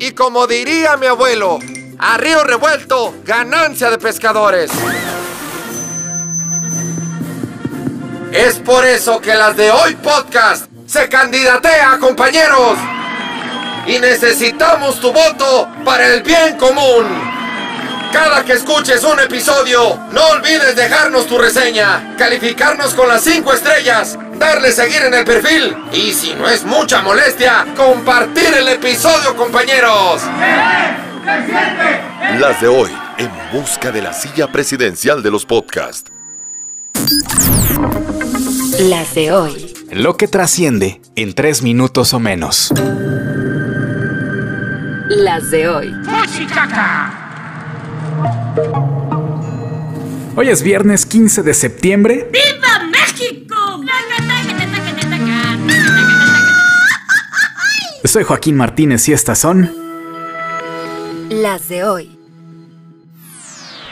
Y como diría mi abuelo, a río revuelto, ganancia de pescadores. Es por eso que las de hoy podcast se candidatea, compañeros. Y necesitamos tu voto para el bien común. Cada que escuches un episodio, no olvides dejarnos tu reseña, calificarnos con las 5 estrellas, darle seguir en el perfil y si no es mucha molestia, compartir el episodio, compañeros. Las de hoy, en busca de la silla presidencial de los podcasts. Las de hoy. Lo que trasciende en tres minutos o menos. Las de hoy. Hoy es viernes 15 de septiembre. ¡Viva México! Soy Joaquín Martínez y estas son... Las de hoy.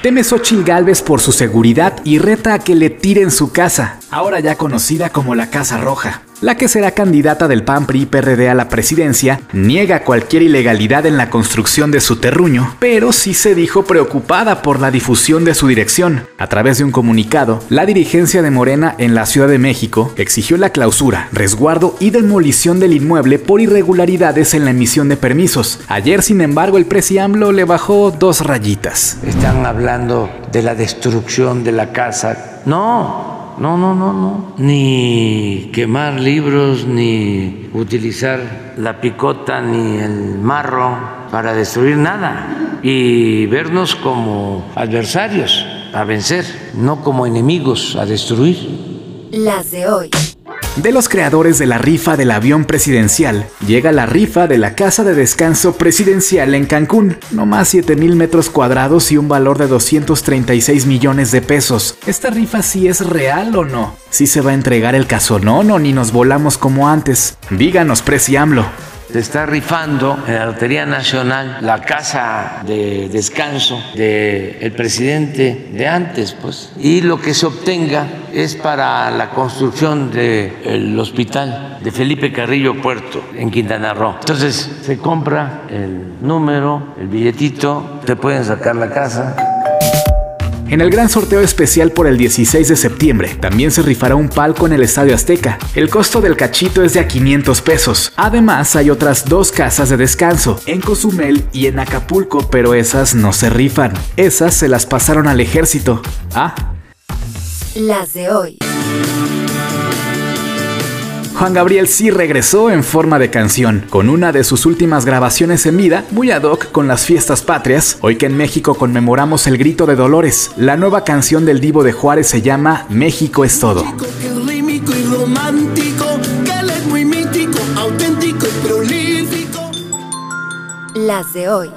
Teme Xochitl Galvez por su seguridad y reta a que le tiren su casa, ahora ya conocida como la Casa Roja. La que será candidata del PAN PRI PRD a la presidencia niega cualquier ilegalidad en la construcción de su terruño, pero sí se dijo preocupada por la difusión de su dirección. A través de un comunicado, la dirigencia de Morena en la Ciudad de México exigió la clausura, resguardo y demolición del inmueble por irregularidades en la emisión de permisos. Ayer, sin embargo, el presi AMLO le bajó dos rayitas. Están hablando de la destrucción de la casa. No, no, no, no, no. Ni quemar libros, ni utilizar la picota, ni el marro para destruir nada. Y vernos como adversarios a vencer, no como enemigos a destruir. Las de hoy. De los creadores de la rifa del avión presidencial, llega la rifa de la casa de descanso presidencial en Cancún. No más 7 mil metros cuadrados y un valor de 236 millones de pesos. ¿Esta rifa sí es real o no? ¿Sí se va a entregar el casonón o ni nos volamos como antes? Díganos, preciamlo. Se está rifando en la Lotería Nacional la casa de descanso del presidente de antes, pues. Y lo que se obtenga es para la construcción del hospital de Felipe Carrillo Puerto en Quintana Roo. Entonces se compra el número, el billetito, te pueden sacar la casa. En el gran sorteo especial por el 16 de septiembre, también se rifará un palco en el Estadio Azteca. El costo del cachito es de a 500 pesos. Además, hay otras dos casas de descanso, en Cozumel y en Acapulco, pero esas no se rifan. Esas se las pasaron al ejército. Ah. Las de hoy. Juan Gabriel sí regresó en forma de canción, con una de sus últimas grabaciones en vida, muy ad hoc con las fiestas patrias, hoy que en México conmemoramos el grito de Dolores. La nueva canción del Divo de Juárez se llama México es todo. Que es rímico y romántico, que él es muy mítico, auténtico y prolífico. Las de hoy.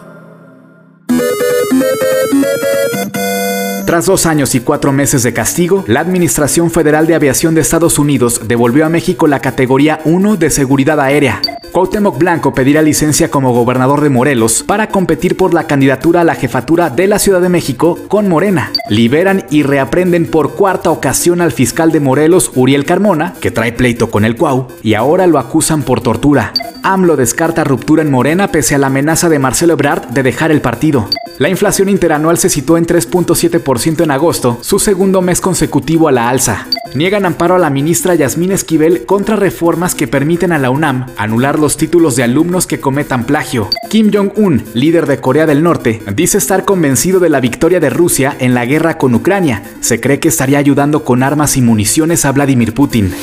Tras dos años y cuatro meses de castigo, la Administración Federal de Aviación de Estados Unidos devolvió a México la categoría 1 de seguridad aérea. Cuauhtémoc Blanco pedirá licencia como gobernador de Morelos para competir por la candidatura a la jefatura de la Ciudad de México con Morena. Liberan y reaprenden por cuarta ocasión al fiscal de Morelos, Uriel Carmona, que trae pleito con el Cuau, y ahora lo acusan por tortura. AMLO descarta ruptura en Morena pese a la amenaza de Marcelo Ebrard de dejar el partido. La inflación interanual se situó en 3.7% en agosto, su segundo mes consecutivo a la alza. Niegan amparo a la ministra Yasmín Esquivel contra reformas que permiten a la UNAM anular los títulos de alumnos que cometan plagio. Kim Jong-un, líder de Corea del Norte, dice estar convencido de la victoria de Rusia en la guerra con Ucrania. Se cree que estaría ayudando con armas y municiones a Vladimir Putin.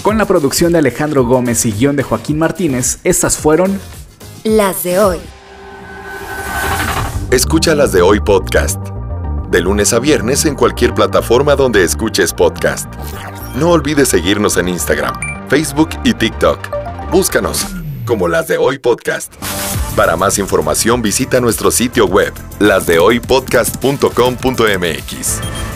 Con la producción de Alejandro Gómez y guion de Joaquín Martínez, estas fueron Las de hoy. Escucha las de hoy podcast. De lunes a viernes en cualquier plataforma donde escuches podcast. No olvides seguirnos en Instagram, Facebook y TikTok. Búscanos como las de hoy podcast. Para más información visita nuestro sitio web, lasdehoypodcast.com.mx.